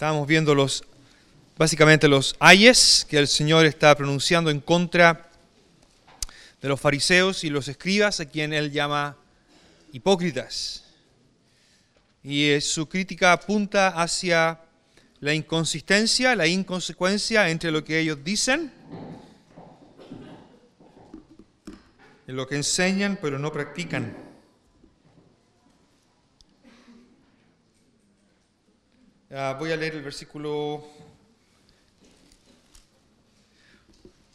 Estábamos viendo los, básicamente los ayes que el Señor está pronunciando en contra de los fariseos y los escribas, a quien Él llama hipócritas. Y eh, su crítica apunta hacia la inconsistencia, la inconsecuencia entre lo que ellos dicen, en lo que enseñan pero no practican. Ah, voy a leer el versículo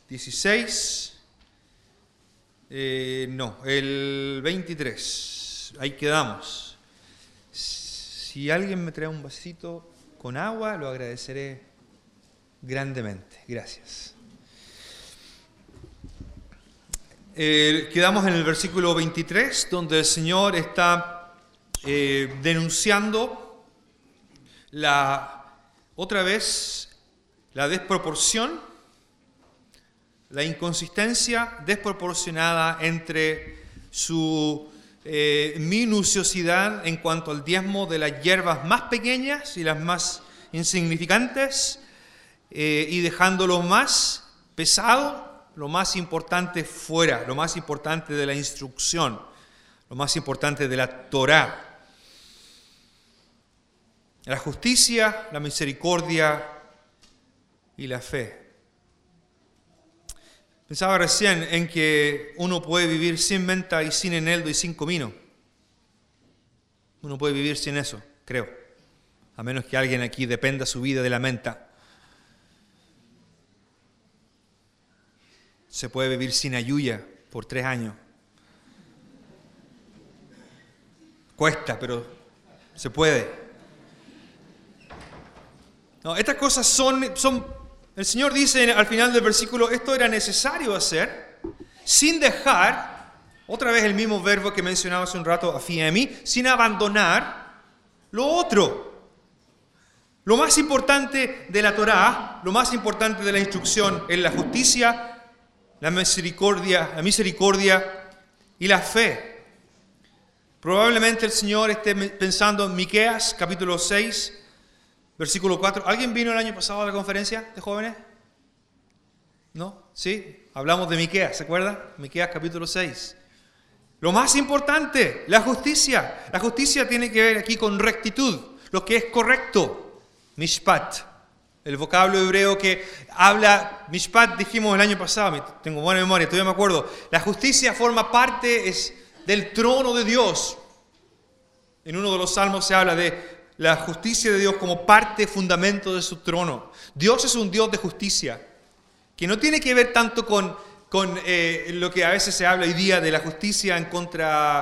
16. Eh, no, el 23. Ahí quedamos. Si alguien me trae un vasito con agua, lo agradeceré grandemente. Gracias. Eh, quedamos en el versículo 23, donde el Señor está eh, denunciando la, otra vez, la desproporción, la inconsistencia desproporcionada entre su eh, minuciosidad en cuanto al diezmo de las hierbas más pequeñas y las más insignificantes, eh, y dejando lo más pesado, lo más importante fuera, lo más importante de la instrucción, lo más importante de la Torah la justicia, la misericordia y la fe. Pensaba recién en que uno puede vivir sin menta y sin eneldo y sin comino. Uno puede vivir sin eso, creo. A menos que alguien aquí dependa su vida de la menta. Se puede vivir sin ayuya por tres años. Cuesta, pero se puede. No, estas cosas son, el Señor dice al final del versículo, esto era necesario hacer sin dejar, otra vez el mismo verbo que mencionaba hace un rato, afiemi, sin abandonar lo otro. Lo más importante de la Torá, lo más importante de la instrucción es la justicia, la misericordia, la misericordia y la fe. Probablemente el Señor esté pensando en Miqueas capítulo 6, Versículo 4. ¿Alguien vino el año pasado a la conferencia de jóvenes? ¿No? Sí. Hablamos de Miqueas, ¿se acuerda? Miqueas capítulo 6. Lo más importante, la justicia. La justicia tiene que ver aquí con rectitud, lo que es correcto. Mishpat. El vocablo hebreo que habla, Mishpat dijimos el año pasado, tengo buena memoria, todavía me acuerdo. La justicia forma parte es del trono de Dios. En uno de los salmos se habla de la justicia de Dios como parte fundamento de su trono. Dios es un Dios de justicia, que no tiene que ver tanto con, con eh, lo que a veces se habla hoy día de la justicia en contra,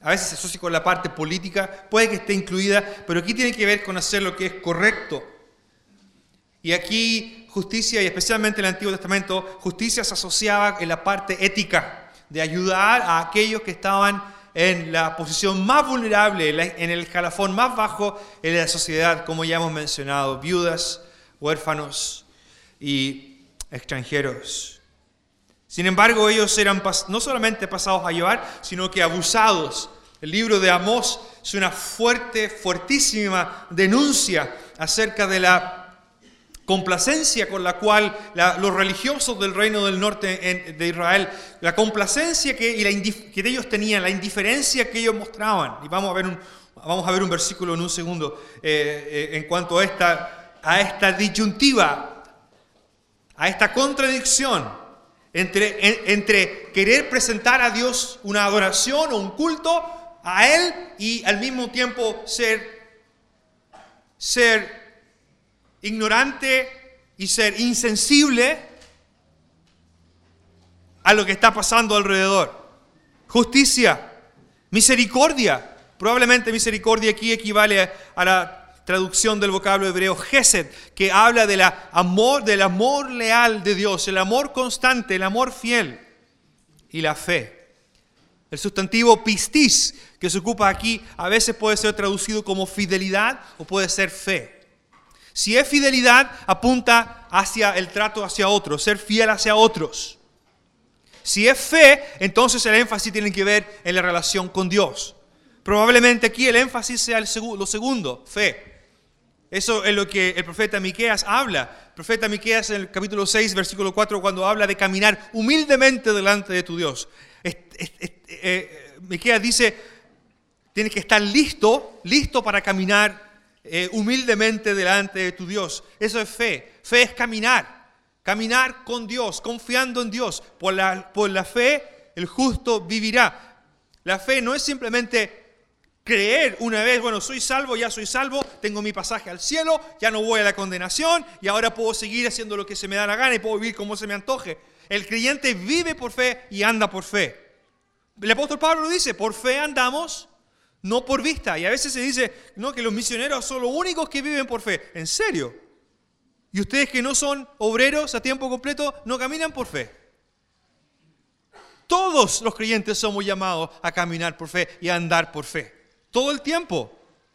a veces se asocia con la parte política, puede que esté incluida, pero aquí tiene que ver con hacer lo que es correcto. Y aquí justicia, y especialmente en el Antiguo Testamento, justicia se asociaba en la parte ética, de ayudar a aquellos que estaban en la posición más vulnerable, en el escalafón más bajo en la sociedad, como ya hemos mencionado, viudas, huérfanos y extranjeros. Sin embargo, ellos eran no solamente pasados a llevar, sino que abusados. El libro de Amós es una fuerte, fuertísima denuncia acerca de la complacencia con la cual los religiosos del reino del norte de Israel, la complacencia que, que ellos tenían, la indiferencia que ellos mostraban. Y vamos a ver un, vamos a ver un versículo en un segundo eh, eh, en cuanto a esta, a esta disyuntiva, a esta contradicción entre, entre querer presentar a Dios una adoración o un culto a Él y al mismo tiempo ser, ser ignorante y ser insensible a lo que está pasando alrededor. Justicia, misericordia. Probablemente misericordia aquí equivale a la traducción del vocablo hebreo gesed, que habla del amor, del amor leal de Dios, el amor constante, el amor fiel y la fe. El sustantivo pistis, que se ocupa aquí, a veces puede ser traducido como fidelidad o puede ser fe. Si es fidelidad, apunta hacia el trato hacia otros, ser fiel hacia otros. Si es fe, entonces el énfasis tiene que ver en la relación con Dios. Probablemente aquí el énfasis sea el lo segundo, fe. Eso es lo que el profeta Miqueas habla. Profeta Miqueas en el capítulo 6, versículo 4, cuando habla de caminar humildemente delante de tu Dios. Eh, Miqueas dice, tienes que estar listo, listo para caminar eh, humildemente delante de tu Dios. Eso es fe. Fe es caminar. Caminar con Dios, confiando en Dios. Por la, por la fe, el justo vivirá. La fe no es simplemente creer una vez, bueno, soy salvo, ya soy salvo, tengo mi pasaje al cielo, ya no voy a la condenación y ahora puedo seguir haciendo lo que se me da la gana y puedo vivir como se me antoje. El creyente vive por fe y anda por fe. El apóstol Pablo lo dice, por fe andamos, no por vista. Y a veces se dice, no, que los misioneros son los únicos que viven por fe. ¿En serio? ¿Y ustedes que no son obreros a tiempo completo no caminan por fe? Todos los creyentes somos llamados a caminar por fe y a andar por fe todo el tiempo.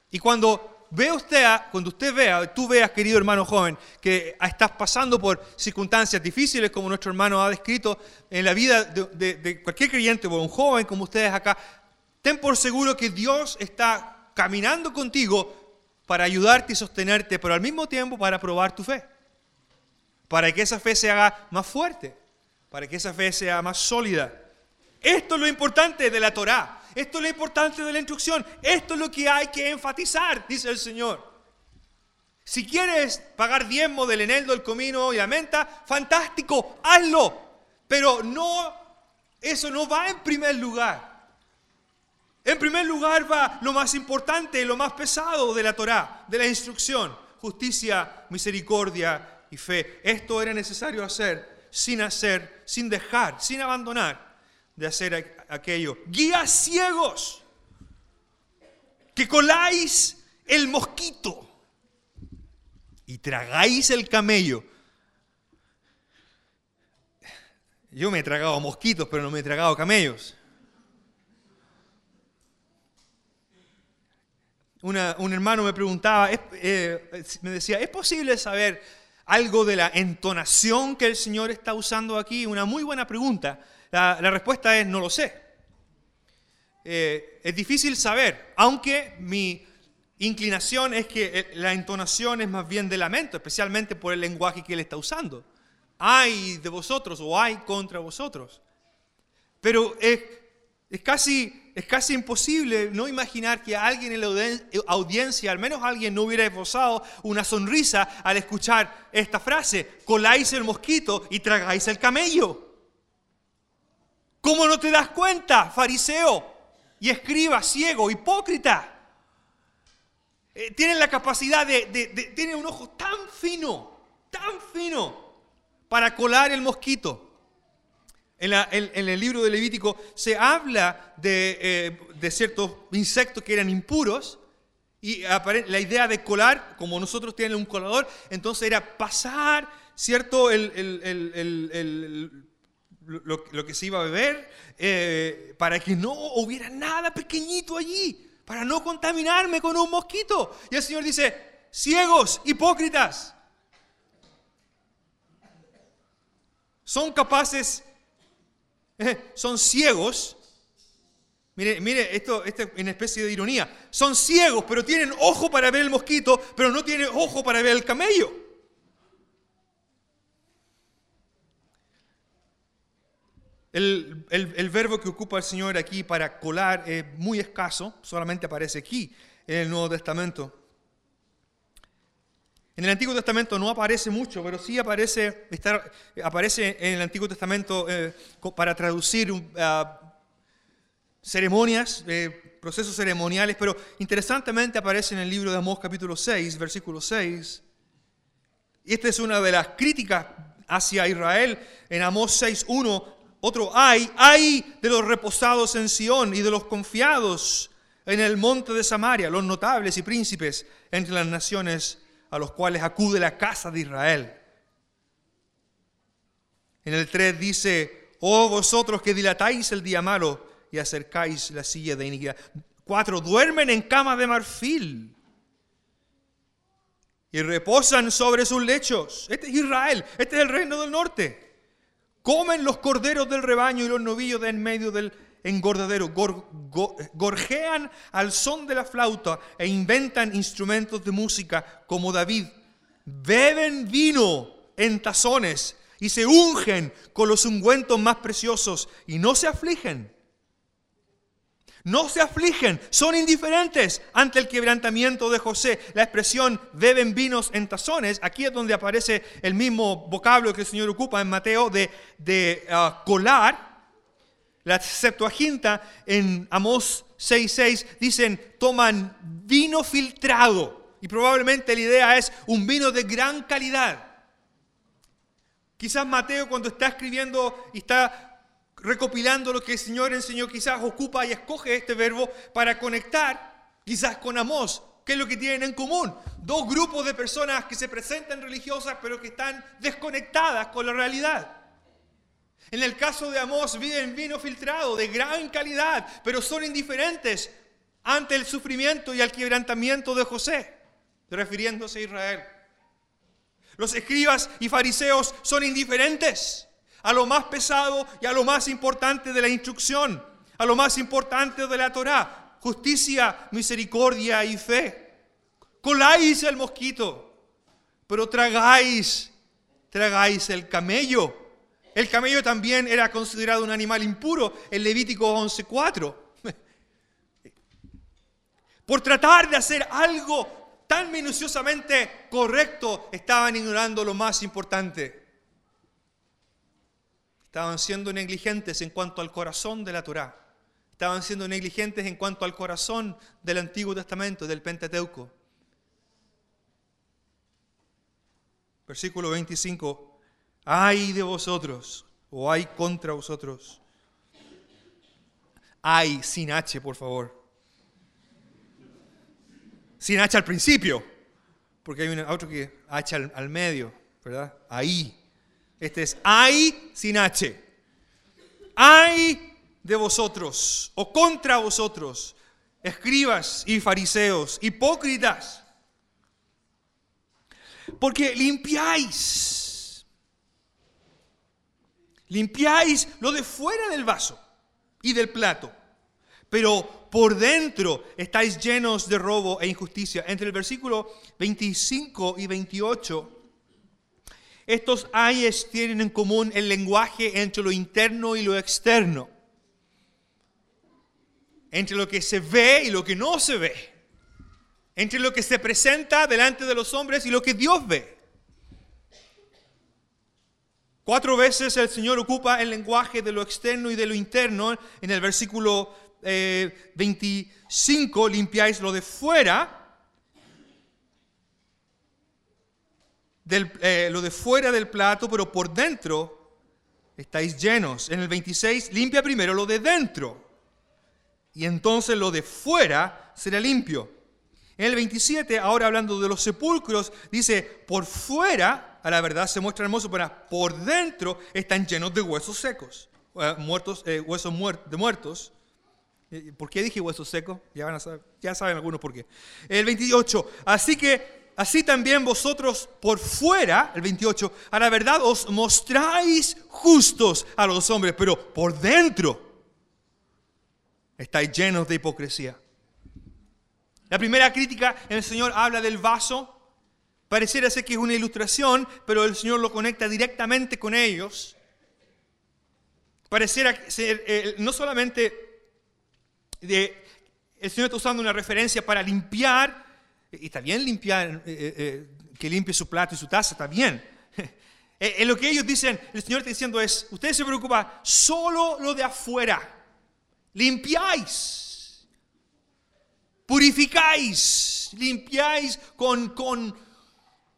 Y cuando ve usted, cuando usted vea, tú veas, querido hermano joven, que estás pasando por circunstancias difíciles, como nuestro hermano ha descrito en la vida de, cualquier creyente o un joven como ustedes acá, ten por seguro que Dios está caminando contigo para ayudarte y sostenerte, pero al mismo tiempo para probar tu fe, para que esa fe se haga más fuerte, para que esa fe sea más sólida. Esto es lo importante de la Torá. Esto es lo importante de la instrucción. Esto es lo que hay que enfatizar, dice el Señor. Si quieres pagar diezmo del eneldo, el comino y la menta, fantástico, hazlo. Pero no, eso no va en primer lugar. En primer lugar va lo más importante, lo más pesado de la Torá, de la instrucción. Justicia, misericordia y fe. Esto era necesario hacer sin hacer, sin dejar, sin abandonar de hacer aquello. Guías ciegos, que coláis el mosquito y tragáis el camello. Yo me he tragado mosquitos, pero no me he tragado camellos. Un hermano me preguntaba, eh, me decía, ¿es posible saber algo de la entonación que el Señor está usando aquí? Una muy buena pregunta. La, respuesta es no lo sé. Eh, es difícil saber, aunque mi inclinación es que eh, la entonación es más bien de lamento, especialmente por el lenguaje que él está usando. Hay de vosotros o hay contra vosotros. Pero es, es, casi, es casi imposible no imaginar que alguien en la audiencia, al menos alguien, no hubiera esbozado una sonrisa al escuchar esta frase, coláis el mosquito y tragáis el camello. ¿Cómo no te das cuenta, fariseo y escriba, ciego, hipócrita? Eh, tienen la capacidad de, de, un ojo tan fino, tan fino, para colar el mosquito. En, el libro de Levítico se habla de, eh, ciertos insectos que eran impuros y la idea de colar, como nosotros tenemos un colador, entonces era pasar, ¿cierto? lo, que se iba a beber, eh, para que no hubiera nada pequeñito allí, para no contaminarme con un mosquito. Y el Señor dice, ciegos, hipócritas, son capaces, son ciegos. Mire, mire, esto, es una especie de ironía. Son ciegos, pero tienen ojo para ver el mosquito, pero no tienen ojo para ver el camello. El, verbo que ocupa el Señor aquí para colar es muy escaso, solamente aparece aquí en el Nuevo Testamento. En el Antiguo Testamento no aparece mucho, pero sí aparece, aparece en el Antiguo Testamento eh, para traducir ah, ceremonias, eh, procesos ceremoniales, pero interesantemente aparece en el libro de Amós capítulo 6, versículo 6. Y esta es una de las críticas hacia Israel en Amós 6.1 otro hay, hay de los reposados en Sión y de los confiados en el monte de Samaria, los notables y príncipes entre las naciones a los cuales acude la casa de Israel. En el 3 dice, oh vosotros que dilatáis el día malo y acercáis la silla de iniquidad. 4. Duermen en cama de marfil y reposan sobre sus lechos. Este es Israel, este es el reino del norte. Comen los corderos del rebaño y los novillos de en medio del engordadero, gorjean al son de la flauta e inventan instrumentos de música como David. Beben vino en tazones y se ungen con los ungüentos más preciosos y no se afligen. No se afligen, son indiferentes ante el quebrantamiento de José. La expresión beben vinos en tazones, aquí es donde aparece el mismo vocablo que el Señor ocupa en Mateo de, de ah, colar la Septuaginta en Amós 6:6 dicen, toman vino filtrado. Y probablemente la idea es un vino de gran calidad. Quizás Mateo cuando está escribiendo y está recopilando lo que el Señor enseñó, quizás ocupa y escoge este verbo para conectar quizás con Amós. ¿Qué es lo que tienen en común? Dos grupos de personas que se presentan religiosas pero que están desconectadas con la realidad. En el caso de Amós viven vino filtrado de gran calidad, pero son indiferentes ante el sufrimiento y el quebrantamiento de José, refiriéndose a Israel. Los escribas y fariseos son indiferentes a lo más pesado y a lo más importante de la instrucción, a lo más importante de la Torá, justicia, misericordia y fe. Coláis el mosquito, pero tragáis, tragáis el camello. El camello también era considerado un animal impuro en Levítico 11.4. Por tratar de hacer algo tan minuciosamente correcto, estaban ignorando lo más importante. Estaban siendo negligentes en cuanto al corazón de la Torá. Estaban siendo negligentes en cuanto al corazón del Antiguo Testamento, del Pentateuco. Versículo 25 ay de vosotros, o hay contra vosotros. Ay, sin H, por favor. Sin H al principio, porque hay otro que H al, medio, ¿verdad? Ahí. Este es ay sin H. Ay de vosotros, o contra vosotros, escribas y fariseos, hipócritas, porque limpiáis Limpiáis lo de fuera del vaso y del plato, pero por dentro estáis llenos de robo e injusticia. Entre el versículo 25 y 28, estos ayes tienen en común el lenguaje entre lo interno y lo externo, entre lo que se ve y lo que no se ve, entre lo que se presenta delante de los hombres y lo que Dios ve. Cuatro veces el Señor ocupa el lenguaje de lo externo y de lo interno. En el versículo 25, eh, limpiáis lo de fuera. Eh, lo de fuera del plato, pero por dentro estáis llenos. En el 26, limpia primero lo de dentro. Y entonces lo de fuera será limpio. En el 27, ahora hablando de los sepulcros, dice, por fuera a la verdad se muestra hermoso, pero por dentro están llenos de huesos secos, eh, muertos, eh, huesos de muertos. Eh, ¿Por qué dije huesos secos? Ya, saben algunos por qué. El 28, así que así también vosotros por fuera, el 28, a la verdad os mostráis justos a los hombres, pero por dentro estáis llenos de hipocresía. La primera crítica, el Señor habla del vaso Pareciera ser que es una ilustración, pero el Señor lo conecta directamente con ellos. Pareciera ser, eh, no solamente el Señor está usando una referencia para limpiar, y está bien limpiar, eh, eh, que limpie su plato y su taza, está bien. En lo que ellos dicen, el Señor está diciendo es, ustedes se preocupan solo lo de afuera. Limpiáis, purificáis, limpiáis con, con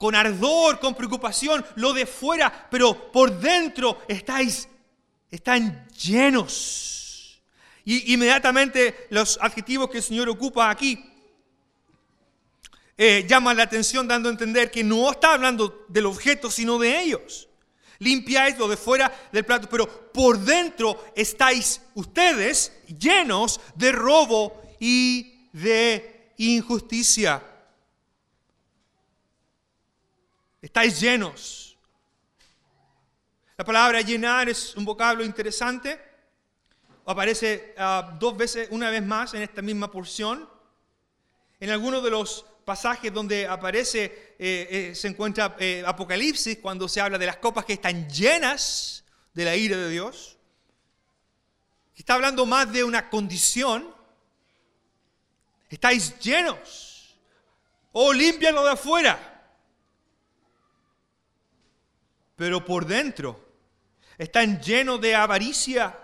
con ardor, con preocupación, lo de fuera, pero por dentro estáis, están llenos. Y inmediatamente los adjetivos que el Señor ocupa aquí eh, llaman la atención dando a entender que no está hablando del objeto, sino de ellos. Limpiáis lo de fuera del plato, pero por dentro estáis ustedes llenos de robo y de injusticia. Estáis llenos. La palabra llenar es un vocablo interesante. aparece ah, dos veces, una vez más en esta misma porción. En algunos de los pasajes donde aparece, eh, eh, se encuentra eh, Apocalipsis, cuando se habla de las copas que están llenas de la ira de Dios. Está hablando más de una condición. Estáis llenos. O oh, límpialo de afuera. Pero por dentro están llenos de avaricia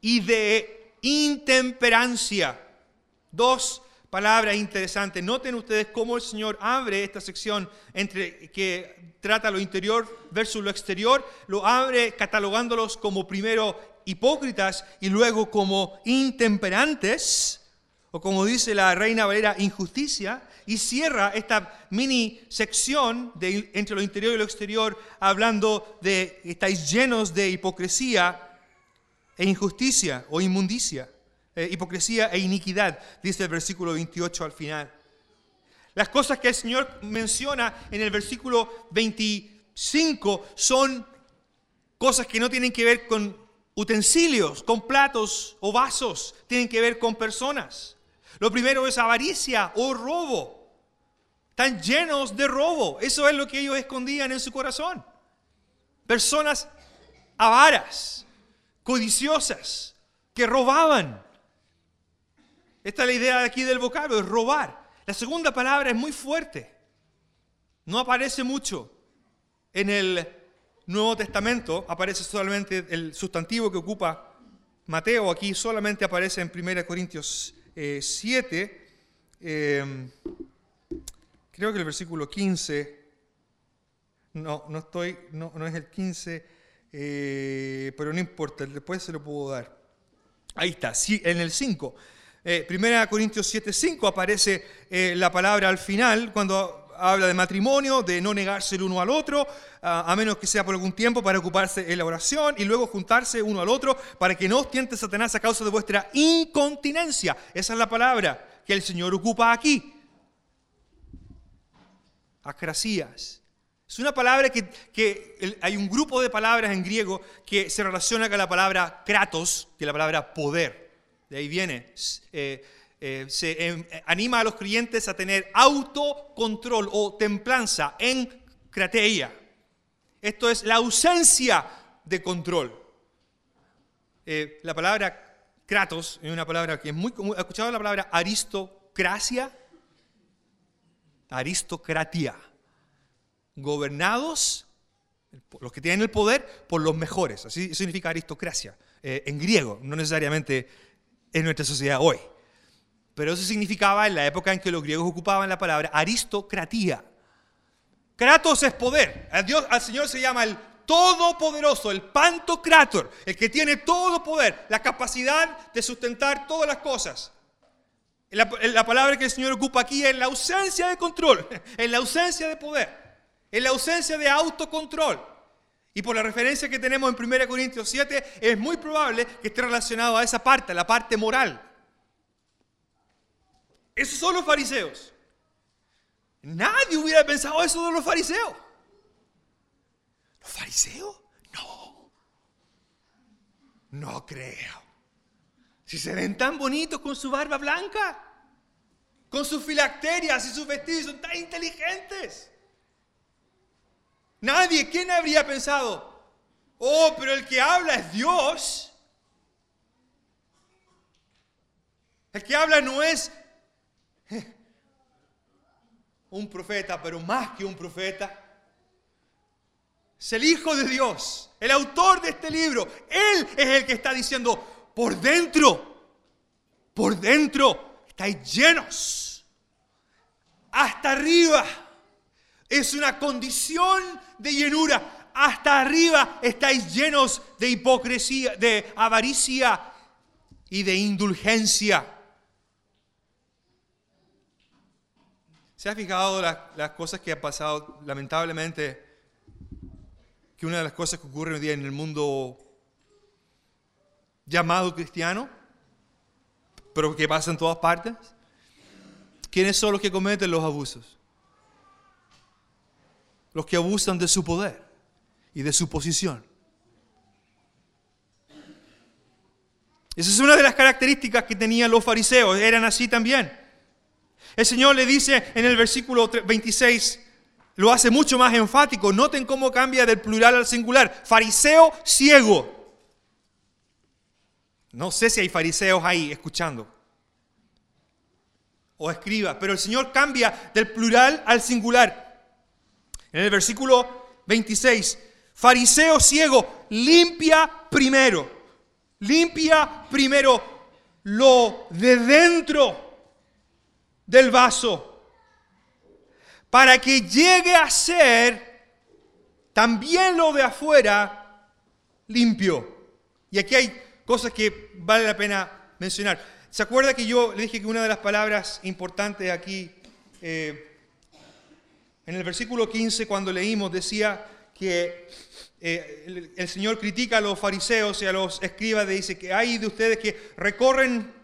y de intemperancia. Dos palabras interesantes. Noten ustedes cómo el Señor abre esta sección entre que trata lo interior versus lo exterior. Lo abre catalogándolos como primero hipócritas y luego como intemperantes, o como dice la Reina Valera, injusticia, y cierra esta mini sección de, entre lo interior y lo exterior hablando de estáis llenos de hipocresía e injusticia o inmundicia, eh, hipocresía e iniquidad, dice el versículo 28 al final. Las cosas que el Señor menciona en el versículo 25 son cosas que no tienen que ver con utensilios, con platos o vasos, tienen que ver con personas. Lo primero es avaricia o robo. Están llenos de robo. Eso es lo que ellos escondían en su corazón. Personas avaras, codiciosas, que robaban. Esta es la idea de aquí del vocablo, es robar. La segunda palabra es muy fuerte. No aparece mucho en el Nuevo Testamento, aparece solamente el sustantivo que ocupa Mateo, aquí solamente aparece en 1 Corintios 7, eh, creo que el versículo 15, no, no estoy, no, no es el 15, eh, pero no importa, después se lo puedo dar. Ahí está, sí, en el 5. Eh, 1 Corintios 7, 5 aparece eh, la palabra al final, cuando habla de matrimonio, de no negarse el uno al otro, a menos que sea por algún tiempo para ocuparse en la oración y luego juntarse uno al otro para que no os tiente Satanás a causa de vuestra incontinencia. Esa es la palabra que el Señor ocupa aquí. Acrasías. Es una palabra que, hay un grupo de palabras en griego que se relaciona con la palabra kratos, que es la palabra poder. De ahí viene. Eh, eh, se em, anima a los creyentes a tener autocontrol o templanza en crateia. Esto es la ausencia de control. Eh, la palabra kratos es una palabra que es muy común. ¿Ha escuchado la palabra aristocracia? Aristocratia. Gobernados, los que tienen el poder, por los mejores. Así significa aristocracia. Eh, en griego, no necesariamente en nuestra sociedad hoy. Pero eso significaba en la época en que los griegos ocupaban la palabra aristocratía. Kratos es poder. Al, Dios, al Señor se llama el todopoderoso, el pantocrator, el que tiene todo poder, la capacidad de sustentar todas las cosas. La, la, palabra que el Señor ocupa aquí es la ausencia de control, en la ausencia de poder, en la ausencia de autocontrol. Y por la referencia que tenemos en 1 Corintios 7, es muy probable que esté relacionado a esa parte, la parte moral. Esos son los fariseos. Nadie hubiera pensado eso de los fariseos. ¿Los fariseos? No. No creo. Si se ven tan bonitos con su barba blanca, con sus filacterias y sus vestidos, son tan inteligentes. Nadie, ¿quién habría pensado? Oh, pero el que habla es Dios. El que habla no es un profeta, pero más que un profeta. Es el Hijo de Dios, el autor de este libro. Él es el que está diciendo, por dentro, por dentro, estáis llenos. Hasta arriba. Es una condición de llenura. Hasta arriba estáis llenos de hipocresía, de avaricia y de indulgencia. ¿Se ha fijado las, cosas que han pasado? Lamentablemente, que una de las cosas que ocurre hoy día en el mundo llamado cristiano, pero que pasa en todas partes, ¿quiénes son los que cometen los abusos? Los que abusan de su poder y de su posición. Esa es una de las características que tenían los fariseos, eran así también. El Señor le dice en el versículo 26, lo hace mucho más enfático, noten cómo cambia del plural al singular, fariseo ciego. No sé si hay fariseos ahí escuchando o escriba, pero el Señor cambia del plural al singular. En el versículo 26, fariseo ciego, limpia primero limpia primero lo de dentro del vaso para que llegue a ser también lo de afuera limpio. Y aquí hay cosas que vale la pena mencionar. ¿Se acuerda que yo le dije que una de las palabras importantes aquí, eh, en el versículo 15, cuando leímos, decía que eh, el, Señor critica a los fariseos y a los escribas, dice que hay de ustedes que recorren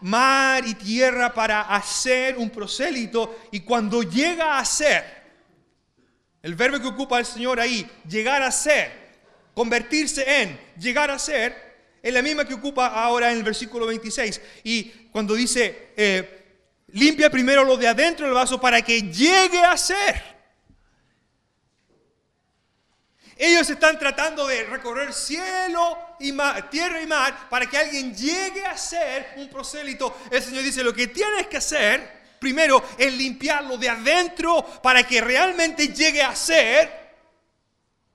mar y tierra para hacer un prosélito y cuando llega a ser, el verbo que ocupa el Señor ahí, llegar a ser, convertirse en, llegar a ser, es la misma que ocupa ahora en el versículo 26. Y cuando dice, eh, limpia primero lo de adentro del vaso para que llegue a ser. Ellos están tratando de recorrer cielo y mar, tierra y mar para que alguien llegue a ser un prosélito. El Señor dice, lo que tienes que hacer primero es limpiarlo de adentro para que realmente llegue a ser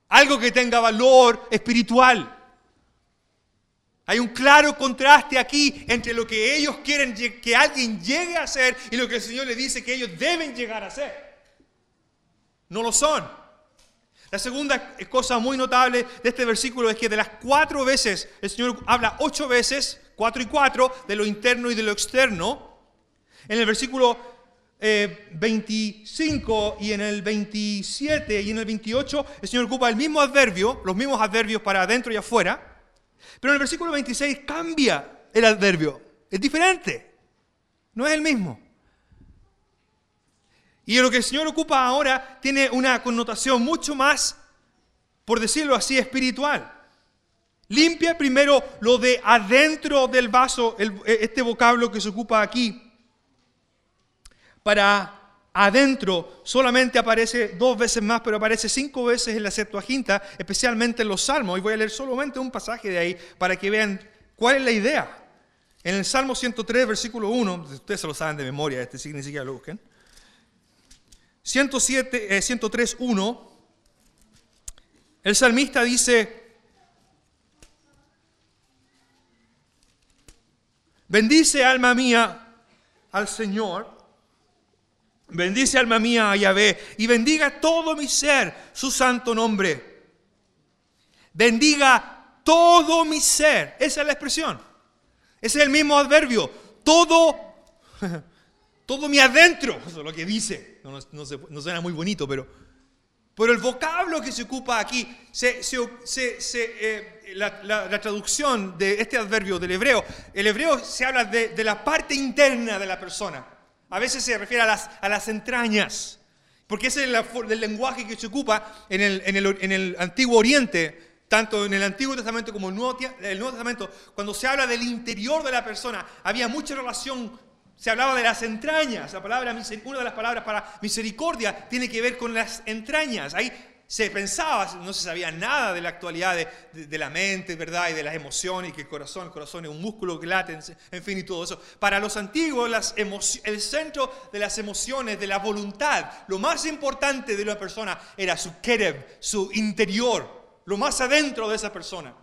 algo que tenga valor espiritual. Hay un claro contraste aquí entre lo que ellos quieren que alguien llegue a ser y lo que el Señor le dice que ellos deben llegar a ser. No lo son. La segunda cosa muy notable de este versículo es que de las cuatro veces, el Señor habla ocho veces, cuatro y cuatro, de lo interno y de lo externo. En el versículo 25 eh, y en el 27 y en el 28, el Señor ocupa el mismo adverbio, los mismos adverbios para adentro y afuera. Pero en el versículo 26 cambia el adverbio, es diferente, no es el mismo. Y lo que el Señor ocupa ahora tiene una connotación mucho más, por decirlo así, espiritual. Limpia primero lo de adentro del vaso, este vocablo que se ocupa aquí. Para adentro solamente aparece dos veces más, pero aparece cinco veces en la Septuaginta, especialmente en los Salmos. Y voy a leer solamente un pasaje de ahí para que vean cuál es la idea. En el Salmo 103, versículo 1, ustedes se lo saben de memoria, este sí ni siquiera lo busquen. 107, 103, 1, el salmista dice, bendice alma mía al Señor, bendice alma mía a Yahvé, y bendiga todo mi ser su santo nombre. Bendiga todo mi ser, esa es la expresión, ese es el mismo adverbio, todo, todo mi adentro, eso es lo que dice. No, suena muy bonito, pero, pero el vocablo que se ocupa aquí, eh, la, traducción de este adverbio del hebreo, el hebreo se habla de, la parte interna de la persona. A veces se refiere a las, a las entrañas, porque ese es el, lenguaje que se ocupa en el, en, el, en el Antiguo Oriente, tanto en el Antiguo Testamento como en el Nuevo Testamento, cuando se habla del interior de la persona, había mucha relación se hablaba de las entrañas. La palabra, una de las palabras para misericordia tiene que ver con las entrañas. Se pensaba, no se sabía nada de la actualidad de, la mente, ¿verdad? Y de las emociones, y que el corazón, el corazón es un músculo que late, en fin, y todo eso. Para los antiguos, las el centro de las emociones, de la voluntad, lo más importante de una persona era su kerev, su interior, lo más adentro de esa persona.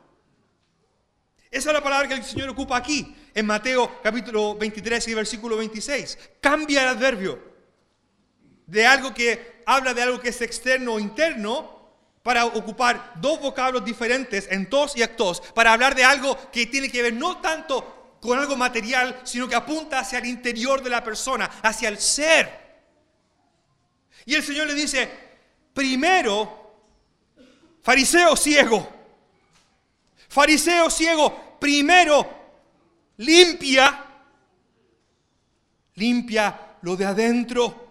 Esa es la palabra que el Señor ocupa aquí, en Mateo capítulo 23 y versículo 26. Cambia el adverbio de algo que habla de algo que es externo o interno para ocupar dos vocablos diferentes, en tos y actos, para hablar de algo que tiene que ver no tanto con algo material, sino que apunta hacia el interior de la persona, hacia el ser. Y el Señor le dice, primero, fariseo ciego, fariseo ciego, primero limpia, limpia lo de adentro,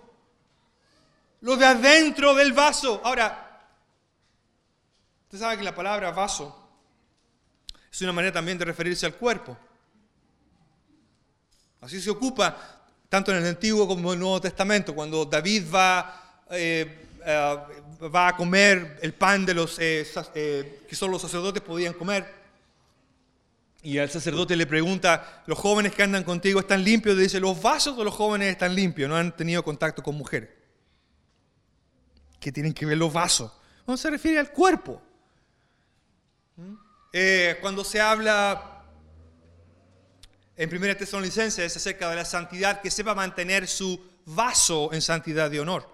lo de adentro del vaso. Ahora, usted sabe que la palabra vaso Es una manera también de referirse al cuerpo. Así se ocupa tanto en el Antiguo como en el Nuevo Testamento. Cuando David va, eh, eh, va a comer el pan de los eh, que solo los sacerdotes podían comer, y al sacerdote le pregunta, los jóvenes que andan contigo están limpios, dice, los vasos de los jóvenes están limpios, no han tenido contacto con mujeres. ¿Qué tienen que ver los vasos? No se refiere al cuerpo. Eh, cuando se habla en Primera Tesalonicenses acerca de la santidad, que sepa mantener su vaso en santidad de honor.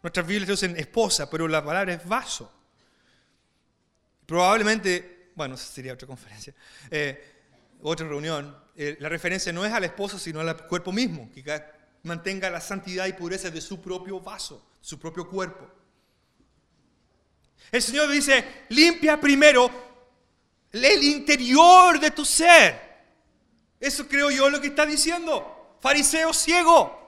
Nuestras Biblias dicen esposa, pero la palabra es vaso. Probablemente, bueno, sería otra conferencia. Eh, otra reunión, eh, la referencia no es al esposo, sino al cuerpo mismo, que mantenga la santidad y pureza de su propio vaso, su propio cuerpo. El Señor dice, limpia primero el interior de tu ser. Eso creo yo lo que está diciendo. Fariseo ciego.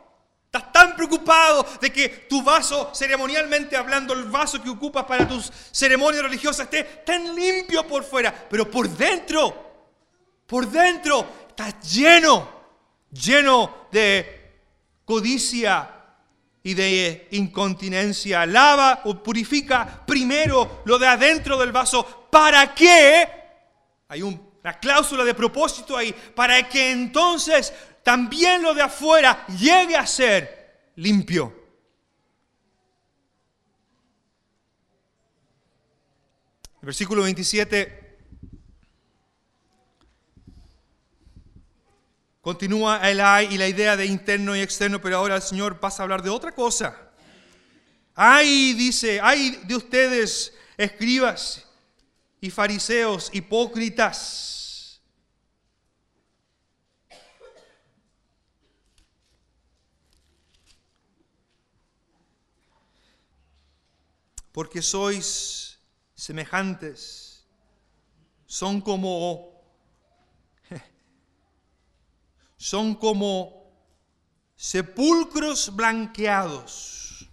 Estás tan preocupado de que tu vaso, ceremonialmente hablando, el vaso que ocupas para tus ceremonias religiosas esté tan limpio por fuera, pero por dentro por dentro está lleno, lleno de codicia y de incontinencia. Lava o purifica primero lo de adentro del vaso. ¿Para qué? Hay una cláusula de propósito ahí. Para que entonces también lo de afuera llegue a ser limpio. Versículo 27 Continúa el ay y la idea de interno y externo, pero ahora el Señor pasa a hablar de otra cosa. Ay, dice, ay de ustedes, escribas y fariseos hipócritas. Porque sois semejantes, son como son como sepulcros blanqueados,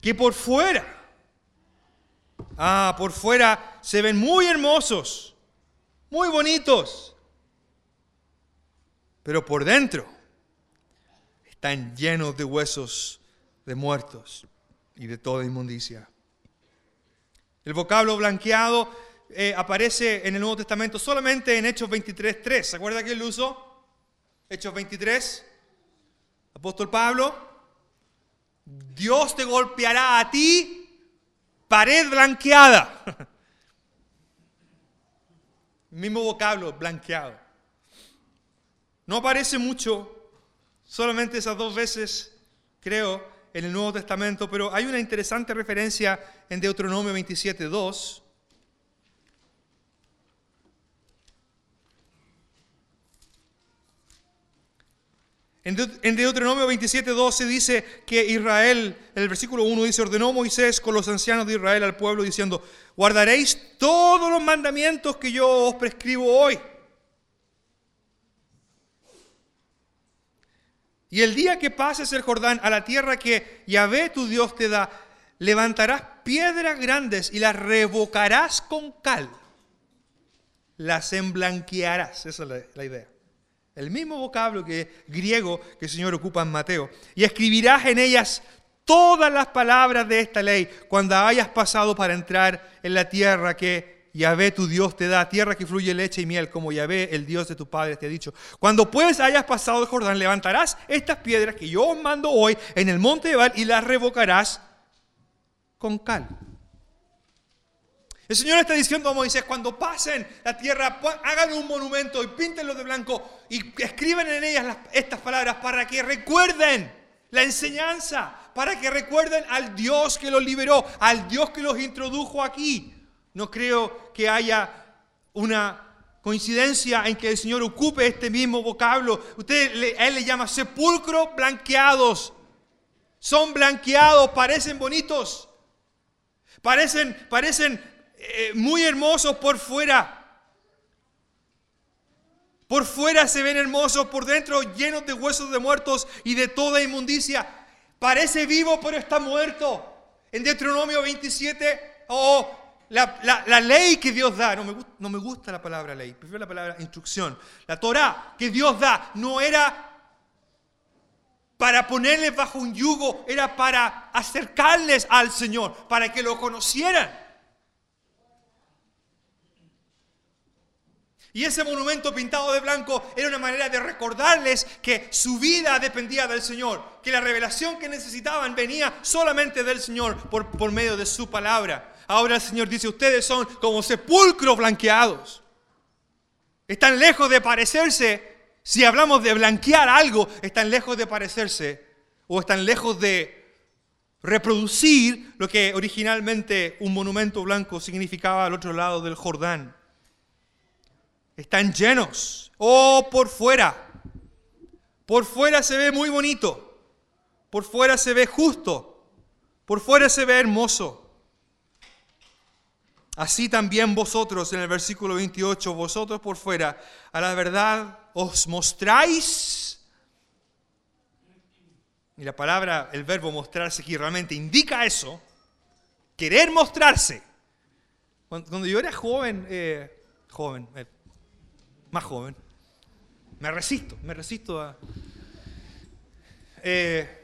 que por fuera, ah, por fuera se ven muy hermosos, muy bonitos, pero por dentro están llenos de huesos de muertos y de toda inmundicia. El vocablo blanqueado eh, aparece en el Nuevo Testamento solamente en Hechos 23.3. ¿Se acuerda que él lo usó? Hechos 23, apóstol Pablo, Dios te golpeará a ti, pared blanqueada. Mismo vocablo, blanqueado. No aparece mucho, solamente esas dos veces, creo, en el Nuevo Testamento, pero hay una interesante referencia en Deuteronomio 27, 2 En Deuteronomio 27, 12 dice que Israel, en el versículo 1 dice, ordenó Moisés con los ancianos de Israel al pueblo diciendo, guardaréis todos los mandamientos que yo os prescribo hoy. Y el día que pases el Jordán a la tierra que Yahvé tu Dios te da, levantarás piedras grandes y las revocarás con cal. Las emblanquearás. Esa es la idea el mismo vocablo que griego que el Señor ocupa en Mateo, y escribirás en ellas todas las palabras de esta ley cuando hayas pasado para entrar en la tierra que Yahvé tu Dios te da, tierra que fluye leche y miel, como Yahvé el Dios de tu Padre te ha dicho. Cuando pues hayas pasado el Jordán, levantarás estas piedras que yo os mando hoy en el monte de Val y las revocarás con cal. El Señor está diciendo a Moisés, cuando pasen la tierra, hagan un monumento y píntenlo de blanco y escriban en ellas estas palabras para que recuerden la enseñanza, para que recuerden al Dios que los liberó, al Dios que los introdujo aquí. No creo que haya una coincidencia en que el Señor ocupe este mismo vocablo. Usted, él le llama sepulcro blanqueados. Son blanqueados, parecen bonitos. Parecen, parecen eh, muy hermosos por fuera. Por fuera se ven hermosos, por dentro llenos de huesos de muertos y de toda inmundicia. Parece vivo, pero está muerto. En Deuteronomio 27, oh, la, la- ley que Dios da, no me, no me gusta la palabra ley, prefiero la palabra instrucción. La Torah que Dios da no era para ponerles bajo un yugo, era para acercarles al Señor, para que lo conocieran. Y ese monumento pintado de blanco era una manera de recordarles que su vida dependía del Señor, que la revelación que necesitaban venía solamente del Señor por, por medio de su palabra. Ahora el Señor dice, ustedes son como sepulcros blanqueados. Están lejos de parecerse, si hablamos de blanquear algo, están lejos de parecerse o están lejos de reproducir lo que originalmente un monumento blanco significaba al otro lado del Jordán están llenos. Oh, por fuera. Por fuera se ve muy bonito. Por fuera se ve justo. Por fuera se ve hermoso. Así también vosotros, en el versículo 28, vosotros por fuera, a la verdad os mostráis. Y la palabra, el verbo mostrarse aquí realmente indica eso. Querer mostrarse. Cuando, yo era joven, eh, joven, eh, más joven. Me resisto, me resisto a... Eh,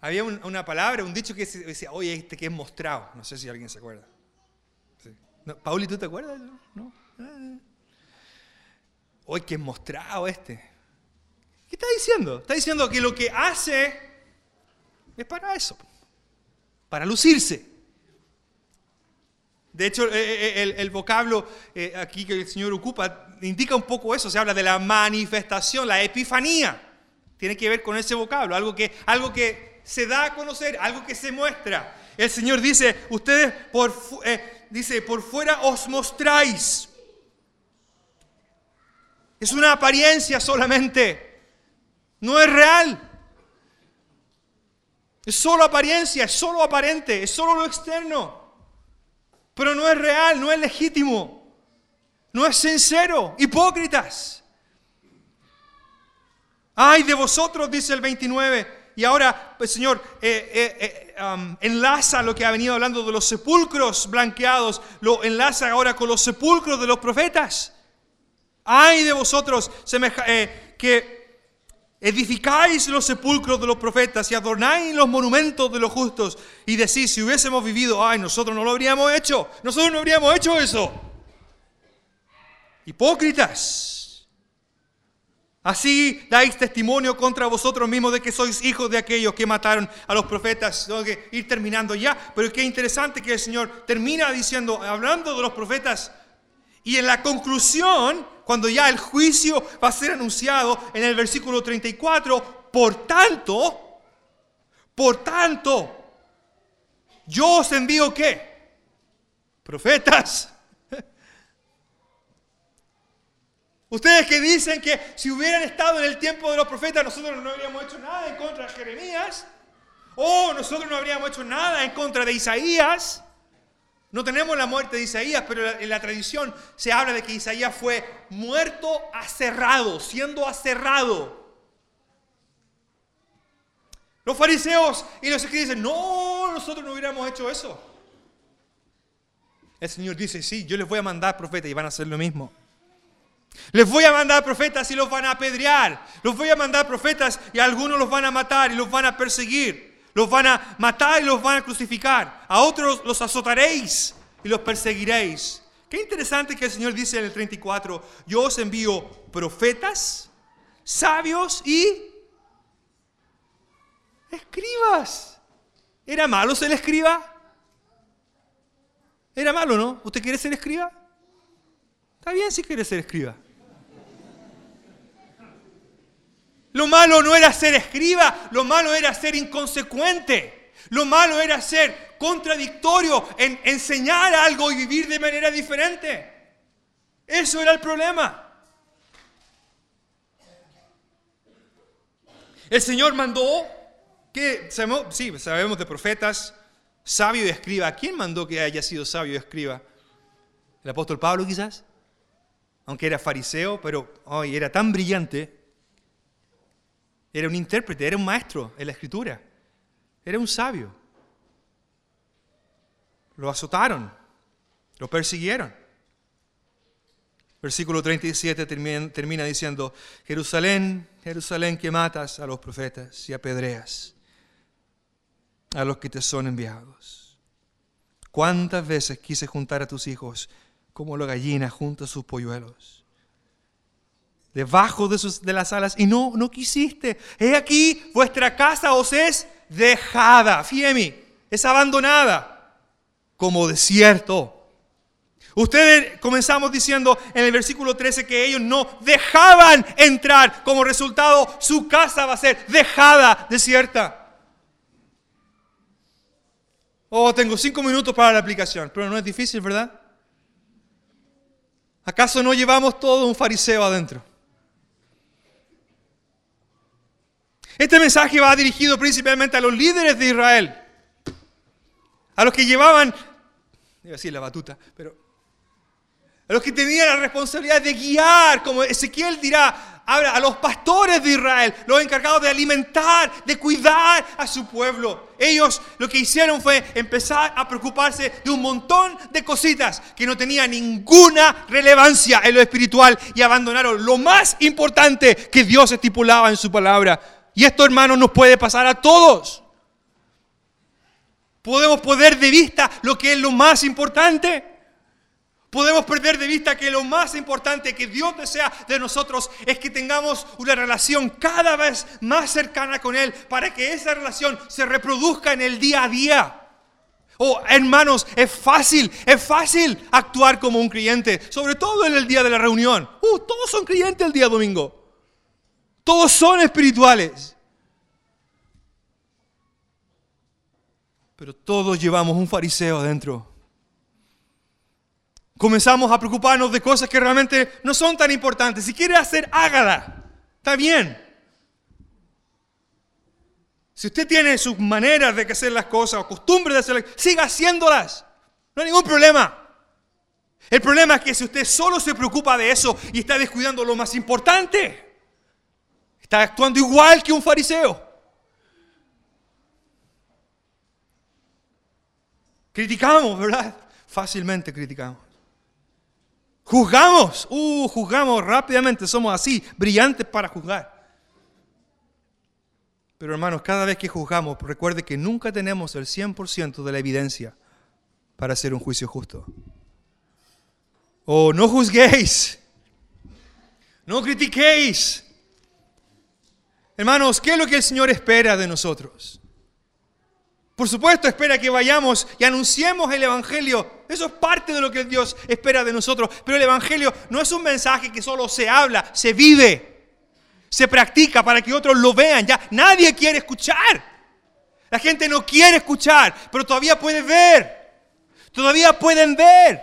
había un- una palabra, un dicho que decía, oye, este que es mostrado. No sé si alguien se acuerda. Sí. Pauli, ¿tú te acuerdas? ¿No? Ah. Oye, que es mostrado este. ¿Qué está diciendo? Está diciendo que lo que hace es para eso, para lucirse. De hecho, eh, eh, el, el vocablo eh, aquí que el Señor ocupa indica un poco eso. Se habla de la manifestación, la epifanía. Tiene que ver con ese vocablo, algo que, algo que se da a conocer, algo que se muestra. El Señor dice, ustedes por, eh, dice, por fuera os mostráis. Es una apariencia solamente. No es real. Es solo apariencia, es solo aparente, es solo lo externo. Pero no es real, no es legítimo, no es sincero, hipócritas. Ay de vosotros, dice el 29. Y ahora, pues Señor, eh, eh, eh, um, enlaza lo que ha venido hablando de los sepulcros blanqueados, lo enlaza ahora con los sepulcros de los profetas. Ay de vosotros, que edificáis los sepulcros de los profetas y adornáis los monumentos de los justos y decís, si hubiésemos vivido, ay, nosotros no lo habríamos hecho, nosotros no habríamos hecho eso. Hipócritas. Así dais testimonio contra vosotros mismos de que sois hijos de aquellos que mataron a los profetas. Tengo que ir terminando ya, pero qué interesante que el Señor termina diciendo, hablando de los profetas, y en la conclusión, cuando ya el juicio va a ser anunciado en el versículo 34, por tanto, por tanto, yo os envío qué? Profetas. Ustedes que dicen que si hubieran estado en el tiempo de los profetas, nosotros no habríamos hecho nada en contra de Jeremías. O nosotros no habríamos hecho nada en contra de Isaías. No tenemos la muerte de Isaías, pero en la tradición se habla de que Isaías fue muerto aserrado, siendo aserrado. Los fariseos y los escribas dicen, no, nosotros no hubiéramos hecho eso. El Señor dice, sí, yo les voy a mandar profetas y van a hacer lo mismo. Les voy a mandar profetas y los van a apedrear. Los voy a mandar profetas y algunos los van a matar y los van a perseguir. Los van a matar y los van a crucificar. A otros los azotaréis y los perseguiréis. Qué interesante que el Señor dice en el 34, yo os envío profetas, sabios y escribas. ¿Era malo ser escriba? Era malo, ¿no? ¿Usted quiere ser escriba? Está bien si quiere ser escriba. Lo malo no era ser escriba, lo malo era ser inconsecuente. Lo malo era ser contradictorio en enseñar algo y vivir de manera diferente. Eso era el problema. El Señor mandó que, sabemos- sí, sabemos de profetas, sabio y escriba. ¿Quién mandó que haya sido sabio y escriba? ¿El apóstol Pablo quizás? Aunque era fariseo, pero hoy era tan brillante. Era un intérprete, era un maestro en la escritura. Era un sabio. lo azotaron, lo persiguieron. Versículo 37 termina, termina, diciendo, Jerusalén, Jerusalén que matas a los profetas y apedreas a los que te son enviados. ¿Cuántas veces quise juntar a tus hijos como la gallina junto a sus polluelos? Debajo de, sus, de las alas y no, no quisiste. He aquí, vuestra casa os es dejada. Fiemi, es abandonada como desierto. Ustedes comenzamos diciendo en el versículo 13 que ellos no dejaban entrar. Como resultado, su casa va a ser dejada desierta. Oh, tengo cinco minutos para la aplicación, pero no es difícil, ¿verdad? ¿Acaso no llevamos todo un fariseo adentro? Este mensaje va dirigido principalmente a los líderes de Israel, a los que llevaban, iba a decir la batuta, pero a los que tenían la responsabilidad de guiar, como Ezequiel dirá, habla a los pastores de Israel, los encargados de alimentar, de cuidar a su pueblo. Ellos lo que hicieron fue empezar a preocuparse de un montón de cositas que no tenían ninguna relevancia en lo espiritual y abandonaron lo más importante que Dios estipulaba en su palabra. Y esto, hermanos, nos puede pasar a todos. Podemos poner de vista lo que es lo más importante. Podemos perder de vista que lo más importante que Dios desea de nosotros es que tengamos una relación cada vez más cercana con Él para que esa relación se reproduzca en el día a día. Oh, hermanos, es fácil, es fácil actuar como un creyente, sobre todo en el día de la reunión. Uh, todos son creyentes el día domingo. Todos son espirituales. Pero todos llevamos un fariseo adentro comenzamos a preocuparnos de cosas que realmente no son tan importantes. Si quiere hacer, hágala. Está bien. Si usted tiene sus maneras de hacer las cosas o costumbres de hacerlas, siga haciéndolas. No hay ningún problema. El problema es que si usted solo se preocupa de eso y está descuidando lo más importante, está actuando igual que un fariseo. Criticamos, ¿verdad? Fácilmente criticamos. Juzgamos, uh, juzgamos rápidamente, somos así, brillantes para juzgar. Pero hermanos, cada vez que juzgamos, recuerde que nunca tenemos el 100% de la evidencia para hacer un juicio justo. Oh, no juzguéis, no critiquéis. Hermanos, ¿qué es lo que el Señor espera de nosotros? Por supuesto, espera que vayamos y anunciemos el Evangelio. Eso es parte de lo que Dios espera de nosotros. Pero el Evangelio no es un mensaje que solo se habla, se vive, se practica para que otros lo vean. Ya nadie quiere escuchar. La gente no quiere escuchar, pero todavía puede ver. Todavía pueden ver.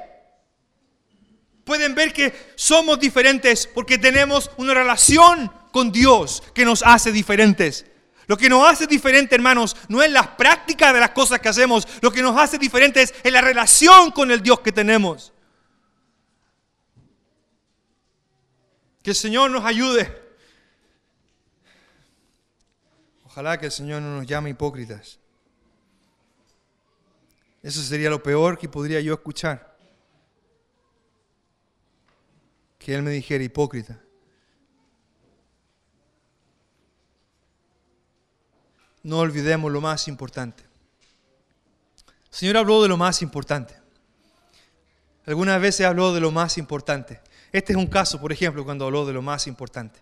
Pueden ver que somos diferentes porque tenemos una relación con Dios que nos hace diferentes. Lo que nos hace diferente, hermanos, no es la práctica de las cosas que hacemos. Lo que nos hace diferente es la relación con el Dios que tenemos. Que el Señor nos ayude. Ojalá que el Señor no nos llame hipócritas. Eso sería lo peor que podría yo escuchar. Que Él me dijera hipócrita. No olvidemos lo más importante. El Señor habló de lo más importante. Algunas veces habló de lo más importante. Este es un caso, por ejemplo, cuando habló de lo más importante.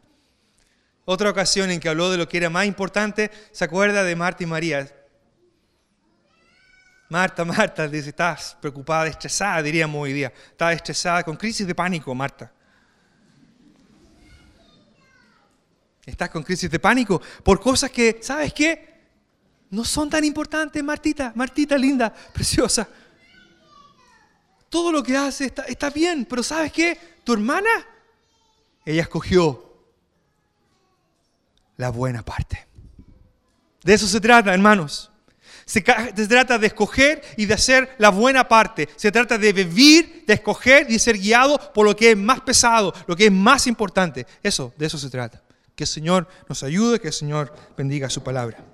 Otra ocasión en que habló de lo que era más importante, se acuerda de Marta y María. Marta, Marta, dice, estás preocupada, estresada, diríamos hoy día. Estás estresada, con crisis de pánico, Marta. Estás con crisis de pánico por cosas que, ¿sabes qué? No son tan importantes, Martita, Martita linda, preciosa. Todo lo que hace está, bien, pero ¿sabes qué? Tu hermana, ella escogió la buena parte. De eso se trata, hermanos. Se, se, trata de escoger y de hacer la buena parte. Se trata de vivir, de escoger y de ser guiado por lo que es más pesado, lo que es más importante. Eso, de eso se trata. Que el Señor nos ayude, que el Señor bendiga su palabra.